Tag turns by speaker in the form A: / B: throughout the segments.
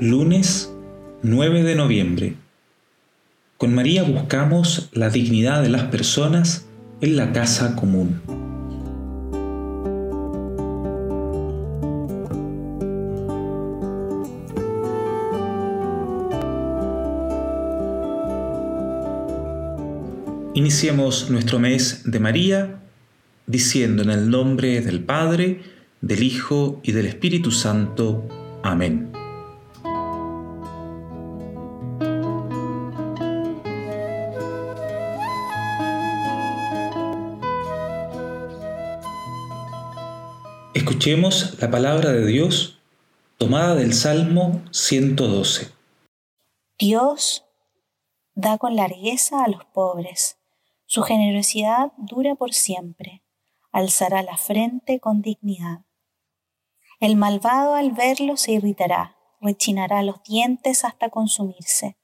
A: Lunes 9 de noviembre. Con María buscamos la dignidad de las personas en la casa común. Iniciemos nuestro mes de María diciendo en el nombre del Padre, del Hijo y del Espíritu Santo. Amén. Escuchemos la palabra de Dios tomada del Salmo 112.
B: Dios da con largueza a los pobres su generosidad dura por siempre, alzará la frente con dignidad. El malvado al verlo se irritará, rechinará los dientes hasta consumirse.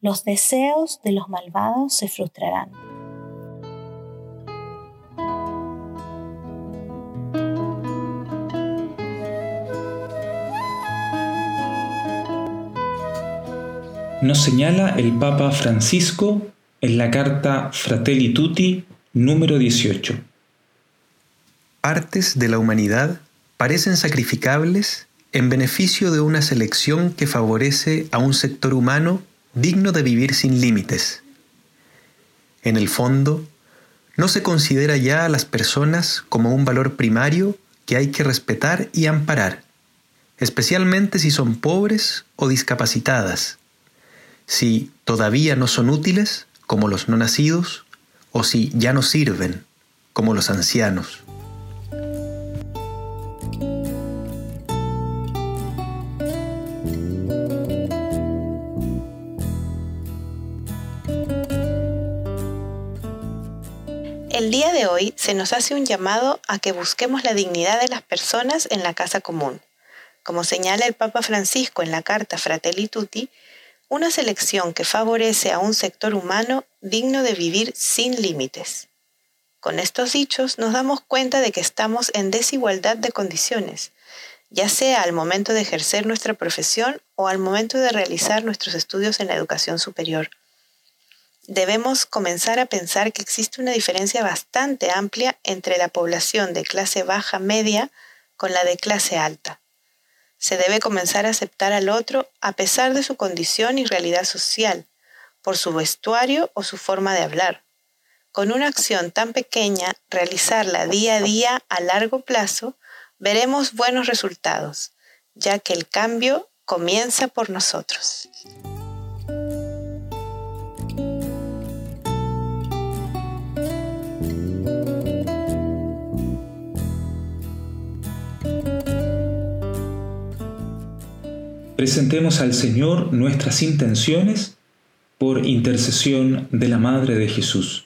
B: Los deseos de los malvados se frustrarán.
A: Nos señala el Papa Francisco en la carta Fratelli Tutti número 18.
C: Partes de la humanidad parecen sacrificables en beneficio de una selección que favorece a un sector humano digno de vivir sin límites. En el fondo, no se considera ya a las personas como un valor primario que hay que respetar y amparar, especialmente si son pobres o discapacitadas. Si todavía no son útiles, como los no nacidos, o si ya no sirven, como los ancianos.
D: El día de hoy se nos hace un llamado a que busquemos la dignidad de las personas en la casa común. Como señala el Papa Francisco en la carta Fratelli Tutti, una selección que favorece a un sector humano digno de vivir sin límites. Con estos dichos nos damos cuenta de que estamos en desigualdad de condiciones, ya sea al momento de ejercer nuestra profesión o al momento de realizar nuestros estudios en la educación superior. Debemos comenzar a pensar que existe una diferencia bastante amplia entre la población de clase baja media con la de clase alta se debe comenzar a aceptar al otro a pesar de su condición y realidad social, por su vestuario o su forma de hablar. Con una acción tan pequeña, realizarla día a día a largo plazo, veremos buenos resultados, ya que el cambio comienza por nosotros.
A: Presentemos al Señor nuestras intenciones por intercesión de la Madre de Jesús.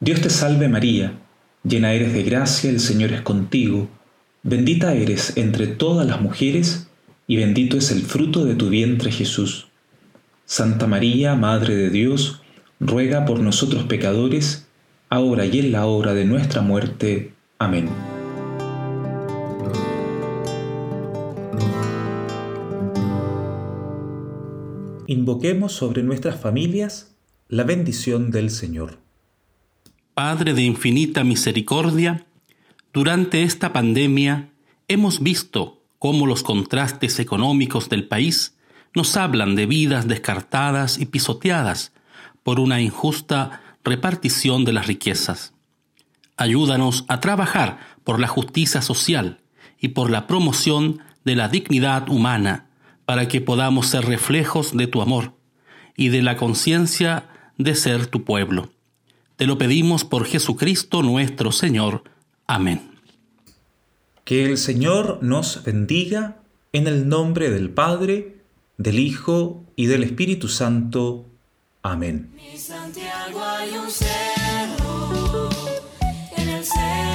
A: Dios te salve María, llena eres de gracia, el Señor es contigo, bendita eres entre todas las mujeres, y bendito es el fruto de tu vientre Jesús. Santa María, Madre de Dios, ruega por nosotros pecadores, ahora y en la hora de nuestra muerte. Amén. Invoquemos sobre nuestras familias la bendición del Señor.
E: Padre de infinita misericordia, durante esta pandemia hemos visto cómo los contrastes económicos del país nos hablan de vidas descartadas y pisoteadas por una injusta repartición de las riquezas. Ayúdanos a trabajar por la justicia social y por la promoción de la dignidad humana para que podamos ser reflejos de tu amor y de la conciencia de ser tu pueblo. Te lo pedimos por Jesucristo nuestro Señor. Amén.
A: Que el Señor nos bendiga en el nombre del Padre, del Hijo y del Espíritu Santo. Amén. Mi Santiago hay un cerro, en el cerro.